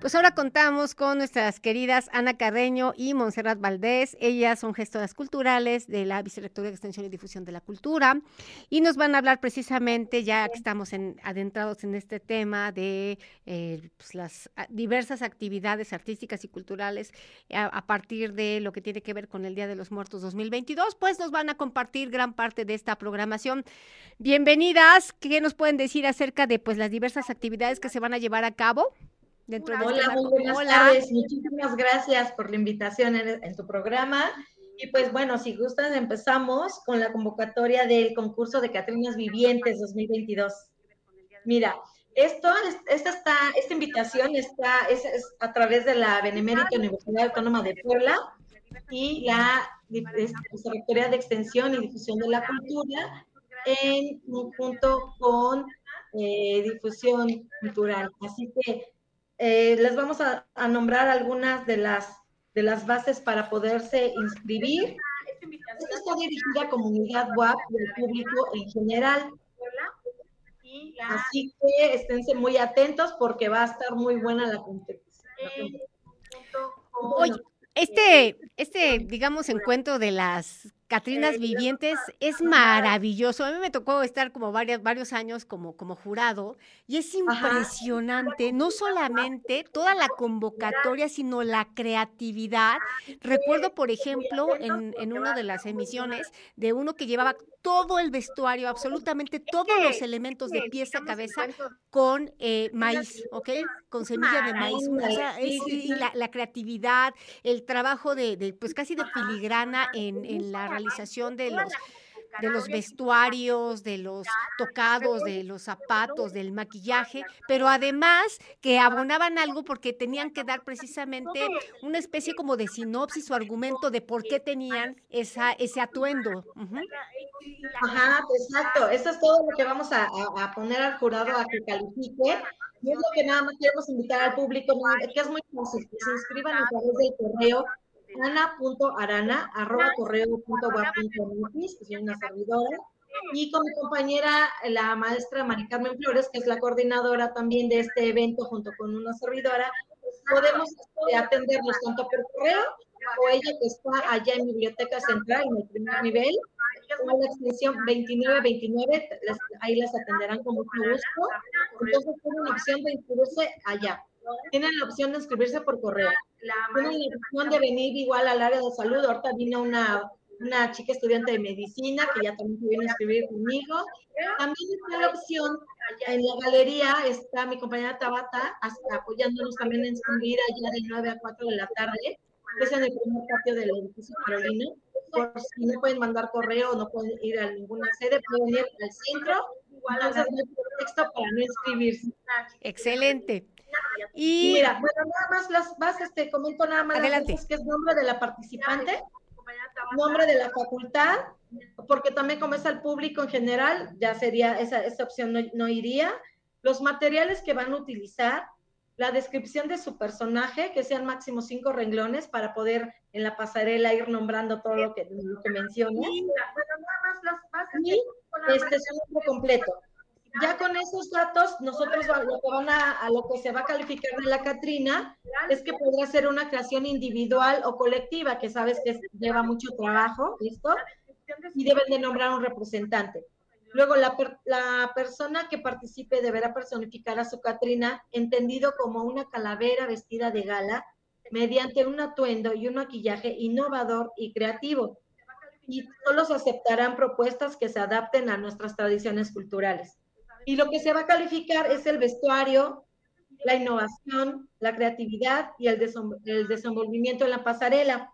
Pues ahora contamos con nuestras queridas Ana Carreño y Montserrat Valdés. Ellas son gestoras culturales de la Vicerrectoría de Extensión y Difusión de la Cultura y nos van a hablar precisamente, ya que estamos en, adentrados en este tema de eh, pues, las diversas actividades artísticas y culturales a, a, partir de lo que tiene que ver con el Día de los Muertos 2022, pues nos van a compartir gran parte de esta programación. Bienvenidas, ¿qué nos pueden decir acerca de pues las diversas actividades que se van a llevar a cabo? Dentro Hola, de este muy buenas Hola. tardes. Muchísimas gracias por la invitación en, en, tu programa. Y pues bueno, si gustan, empezamos con la convocatoria del concurso de Catrinas Vivientes 2022. Mira, esto, esta, está, esta invitación está es, es a través de la Benemérita Universidad Autónoma de Puebla y la Vicerrectoría de Extensión y Difusión de la Cultura en conjunto con eh, difusión cultural. Así que eh, les vamos a, a, nombrar algunas de las, de las bases para poderse inscribir. Esta está dirigida a comunidad WAP y al público en general. Así que esténse muy atentos porque va a estar muy buena la competición. Oye, este, este, digamos, encuentro de las Catrinas Vivientes es maravilloso. A mí me tocó estar como varios, varios años como, como jurado y es impresionante, no solamente toda la convocatoria, sino la creatividad. Recuerdo, por ejemplo, en, en una de las emisiones de uno que llevaba todo el vestuario, absolutamente todos los elementos de pieza a cabeza con eh, maíz, ¿ok? Con semilla de maíz. O sea, es, y la, la, creatividad, el trabajo de, de, pues casi de filigrana en, en la de los de los vestuarios, de los tocados, de los zapatos, del maquillaje, pero además que abonaban algo porque tenían que dar precisamente una especie como de sinopsis o argumento de por qué tenían esa, ese atuendo. Uh -huh. Ajá, exacto. Eso es todo lo que vamos a, a, a, poner al jurado a que califique. Y es lo que nada más queremos invitar al público, que es muy fácil, que se inscriban a través del correo ana.arana, arroba correo.guap.mx, que soy una servidora, y con mi compañera, la maestra Mari Carmen Flores, que es la coordinadora también de este evento, junto con una servidora, podemos este, atendernos tanto por correo o ella que está allá en Biblioteca Central, en el primer nivel, con la extensión 2929, les, ahí las atenderán con mucho gusto. Entonces tienen opción de inscribirse allá. Tienen la opción de inscribirse por correo. Tienen la opción de venir igual al área de salud. Ahorita vino una, una chica estudiante de medicina que ya también se viene a inscribir conmigo. También está la opción, en la galería está mi compañera Tabata apoyándonos también en inscribir allá de 9 a 4 de la tarde, que es en el primer patio del edificio Carolina. Por si no pueden mandar correo, no pueden ir a ninguna sede, pueden ir al centro. Entonces no hay pretexto para no inscribirse. Excelente. Y mira, bueno, nada más las bases, te comento nada más Adelante. que es nombre de la participante, nombre de la facultad, porque también como es al público en general, ya sería, esa, esa opción no, no iría, los materiales que van a utilizar, la descripción de su personaje, que sean máximo cinco renglones para poder en la pasarela ir nombrando todo lo que, lo que mencionas. Y, y este es un nombre completo. Ya con esos datos, nosotros lo que van a, a, lo que se va a calificar de la Catrina es que podrá ser una creación individual o colectiva, que sabes que lleva mucho trabajo, ¿listo? Y deben de nombrar un representante. Luego, la, la persona que participe deberá personificar a su Catrina, entendido como una calavera vestida de gala, mediante un atuendo y un maquillaje innovador y creativo. Y solo se aceptarán propuestas que se adapten a nuestras tradiciones culturales. Y lo que se va a calificar es el vestuario, la innovación, la creatividad y el, el desenvolvimiento en la pasarela.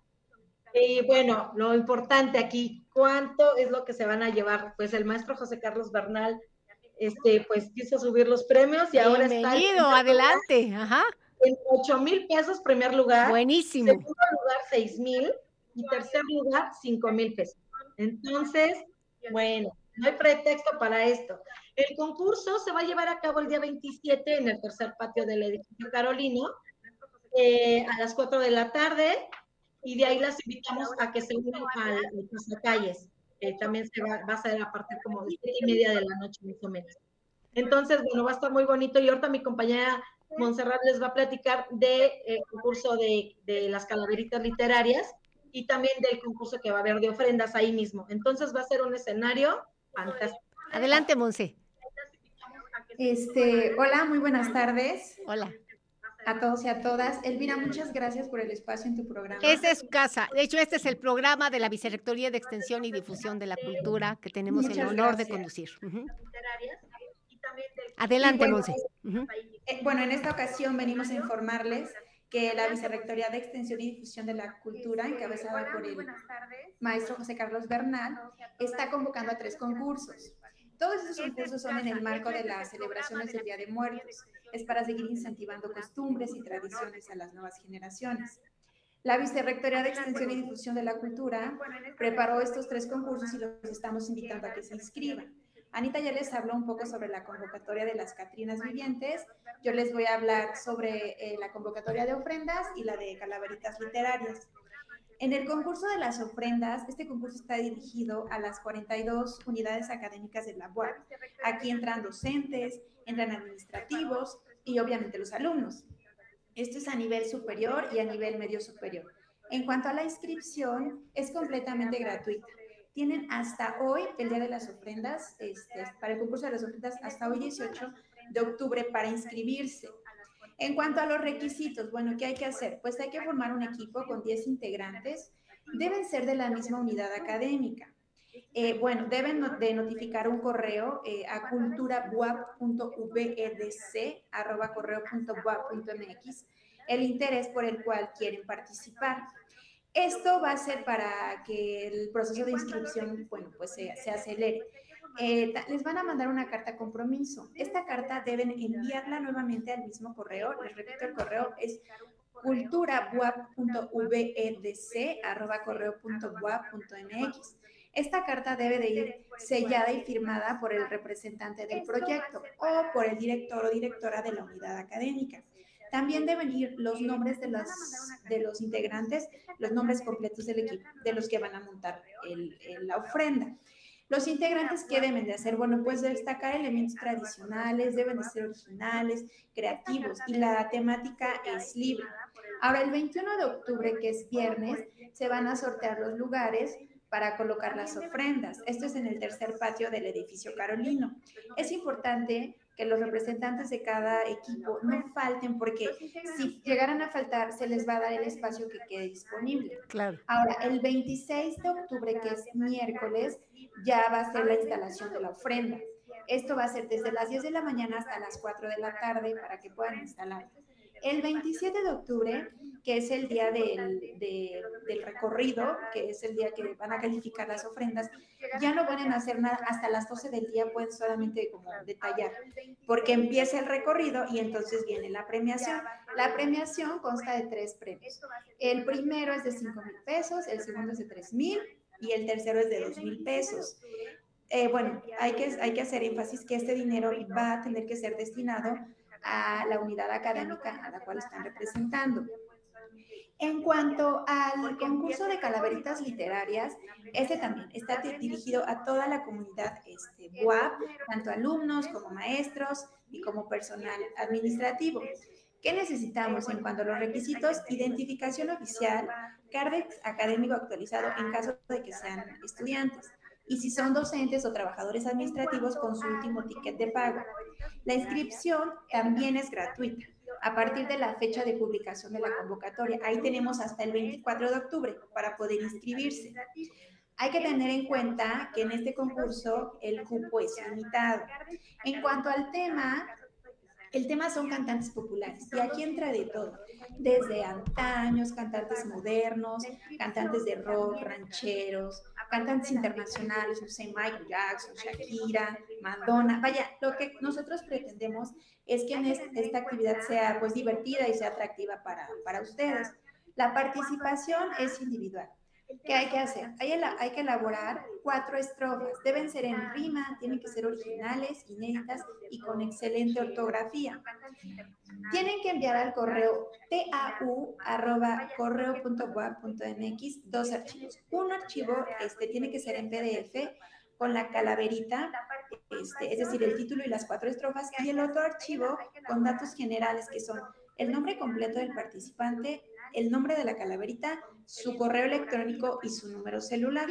Y bueno, lo importante aquí, ¿cuánto es lo que se van a llevar? Pues el maestro José Carlos Bernal, este, pues quiso subir los premios y ahora está... Bienvenido, adelante, ajá. En 8 mil pesos, primer lugar. Buenísimo. Segundo lugar, 6 mil. Y tercer lugar, 5 mil pesos. Entonces, bueno, no hay pretexto para esto. El concurso se va a llevar a cabo el día 27 en el tercer patio del edificio Carolino eh, a las 4 de la tarde y de ahí las invitamos a que se unan al, al calles. Eh, también se va, va, a ser a partir como de 7 y media de la noche más o menos. Entonces, bueno, va a estar muy bonito y ahorita mi compañera Montserrat les va a platicar del de, concurso de, de las calaveritas literarias y también del concurso que va a haber de ofrendas ahí mismo. Entonces va a ser un escenario fantástico. Adelante, Monse. Este, hola, muy buenas tardes. Hola. A todos y a todas. Elvira, muchas gracias por el espacio en tu programa. Esta es su casa. De hecho, este es el programa de la Vicerrectoría de Extensión y Difusión de la Cultura que tenemos muchas el honor gracias. de conducir. Uh -huh. Adelante, bueno, Monse. Uh -huh. eh, bueno, en esta ocasión venimos a informarles que la Vicerrectoría de Extensión y Difusión de la Cultura, encabezada por el maestro José Carlos Bernal, está convocando a tres concursos. Todos esos concursos son en el marco de las celebraciones del Día de Muertos. Es para seguir incentivando costumbres y tradiciones a las nuevas generaciones. La Vicerrectoría de Extensión y Difusión de la Cultura preparó estos tres concursos y los estamos invitando a que se inscriban. Anita ya les habló un poco sobre la convocatoria de las Catrinas Vivientes. Yo les voy a hablar sobre eh, la convocatoria de ofrendas y la de calaveritas literarias. En el concurso de las ofrendas, este concurso está dirigido a las 42 unidades académicas de la UAP. Aquí entran docentes, entran administrativos y obviamente los alumnos. Esto es a nivel superior y a nivel medio superior. En cuanto a la inscripción, es completamente gratuita tienen hasta hoy, el Día de las Ofrendas, este, para el concurso de las ofrendas, hasta hoy 18 de octubre para inscribirse. En cuanto a los requisitos, bueno, ¿qué hay que hacer? Pues hay que formar un equipo con 10 integrantes, deben ser de la misma unidad académica. Eh, bueno, deben de notificar un correo eh, a culturabuap.vedc.correo.buap.mx el interés por el cual quieren participar. Esto va a ser para que el proceso de inscripción, bueno, pues se, acelere. Eh, les van a mandar una carta compromiso. Esta carta deben enviarla nuevamente al mismo correo. Les repito, el correo es culturabuap.vedc.correo.buap.mx. Esta carta debe de ir sellada y firmada por el representante del proyecto o por el director o directora de la unidad académica. También deben ir los nombres de, las, de los integrantes, los nombres completos del equipo, de los que van a montar el, el, la ofrenda. Los integrantes, ¿qué deben de hacer? Bueno, pues destacar elementos tradicionales, deben de ser originales, creativos y la temática es libre. Ahora, el 21 de octubre, que es viernes, se van a sortear los lugares para colocar las ofrendas. Esto es en el tercer patio del edificio Carolino. Es importante que los representantes de cada equipo no falten, porque si llegaran a faltar, se les va a dar el espacio que quede disponible. Claro. Ahora, el 26 de octubre, que es miércoles, ya va a ser la instalación de la ofrenda. Esto va a ser desde las 10 de la mañana hasta las 4 de la tarde para que puedan instalar. El 27 de octubre, que es el día del, de, del, recorrido, que es el día que van a calificar las ofrendas, ya no pueden hacer nada hasta las 12 del día, pueden solamente como detallar, porque empieza el recorrido y entonces viene la premiación. La premiación consta de tres premios. El primero es de 5 mil pesos, el segundo es de 3 mil y el tercero es de 2 mil pesos. Eh, bueno, hay que hacer énfasis que este dinero va a tener que ser destinado a la unidad académica a la cual están representando. En cuanto al concurso de calaveritas literarias, este también está dirigido a toda la comunidad este, tanto alumnos como maestros y como personal administrativo. ¿Qué necesitamos en cuanto a los requisitos? Identificación oficial, CARDEX académico actualizado en caso de que sean estudiantes y si son docentes o trabajadores administrativos con su último ticket de pago. La inscripción también es gratuita a partir de la fecha de publicación de la convocatoria. Ahí tenemos hasta el 24 de octubre para poder inscribirse. Hay que tener en cuenta que en este concurso el cupo es limitado. En cuanto al tema, el tema son cantantes populares y aquí entra de todo, desde antaños, cantantes modernos, cantantes de rock, rancheros, cantantes internacionales, no sé, Michael Jackson, Shakira, Madonna. Vaya, lo que nosotros pretendemos es que esta actividad sea pues divertida y sea atractiva para, para ustedes. La participación es individual. ¿Qué hay que hacer? Hay, hay, que elaborar cuatro estrofas. Deben ser en rima, tienen que ser originales, inéditas y con excelente ortografía. Tienen que enviar al correo tau.correo.web.mx dos archivos. Un archivo este, tiene que ser en PDF, con la calaverita, este, es decir, el título y las cuatro estrofas, y el otro archivo con datos generales que son el nombre completo del participante, el nombre de la calaverita, su correo electrónico y su número celular.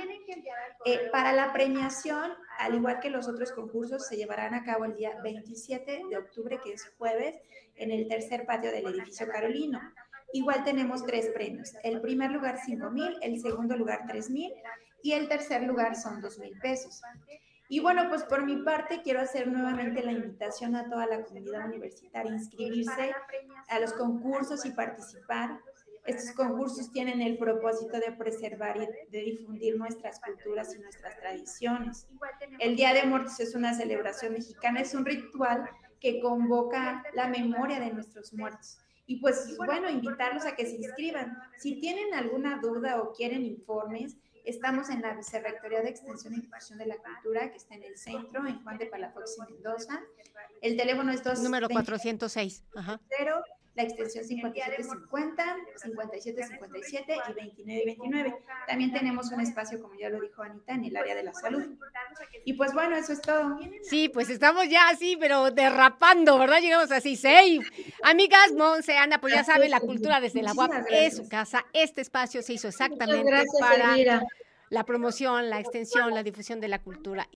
Eh, para la premiación, al igual que los otros concursos, se llevarán a cabo el día 27 de octubre, que es jueves, en el tercer patio del edificio Carolino. Igual tenemos tres premios. El primer lugar 5 mil, el segundo lugar 3 mil y el tercer lugar son 2 mil pesos. Y bueno, pues por mi parte quiero hacer nuevamente la invitación a toda la comunidad universitaria a inscribirse a los concursos y participar. Estos concursos tienen el propósito de preservar y de difundir nuestras culturas y nuestras tradiciones. El Día de Muertos es una celebración mexicana, es un ritual que convoca la memoria de nuestros muertos. Y pues bueno, invitarlos a que se inscriban. Si tienen alguna duda o quieren informes, Estamos en la Vicerrectoría de Extensión y Difusión de la Cultura, que está en el centro, en Juan de Palafox y Mendoza. El teléfono es 2 Número 406. Ajá la extensión 5750, 5757 y 2929. También tenemos un espacio, como ya lo dijo Anita, en el área de la salud. Y pues bueno, eso es todo. Sí, pues estamos ya así, pero derrapando, ¿verdad? Llegamos así, seis. Amigas, Monse, Ana, pues ya saben, la cultura desde la UAP es su casa. Este espacio se hizo exactamente para la promoción, la extensión, la difusión de la cultura.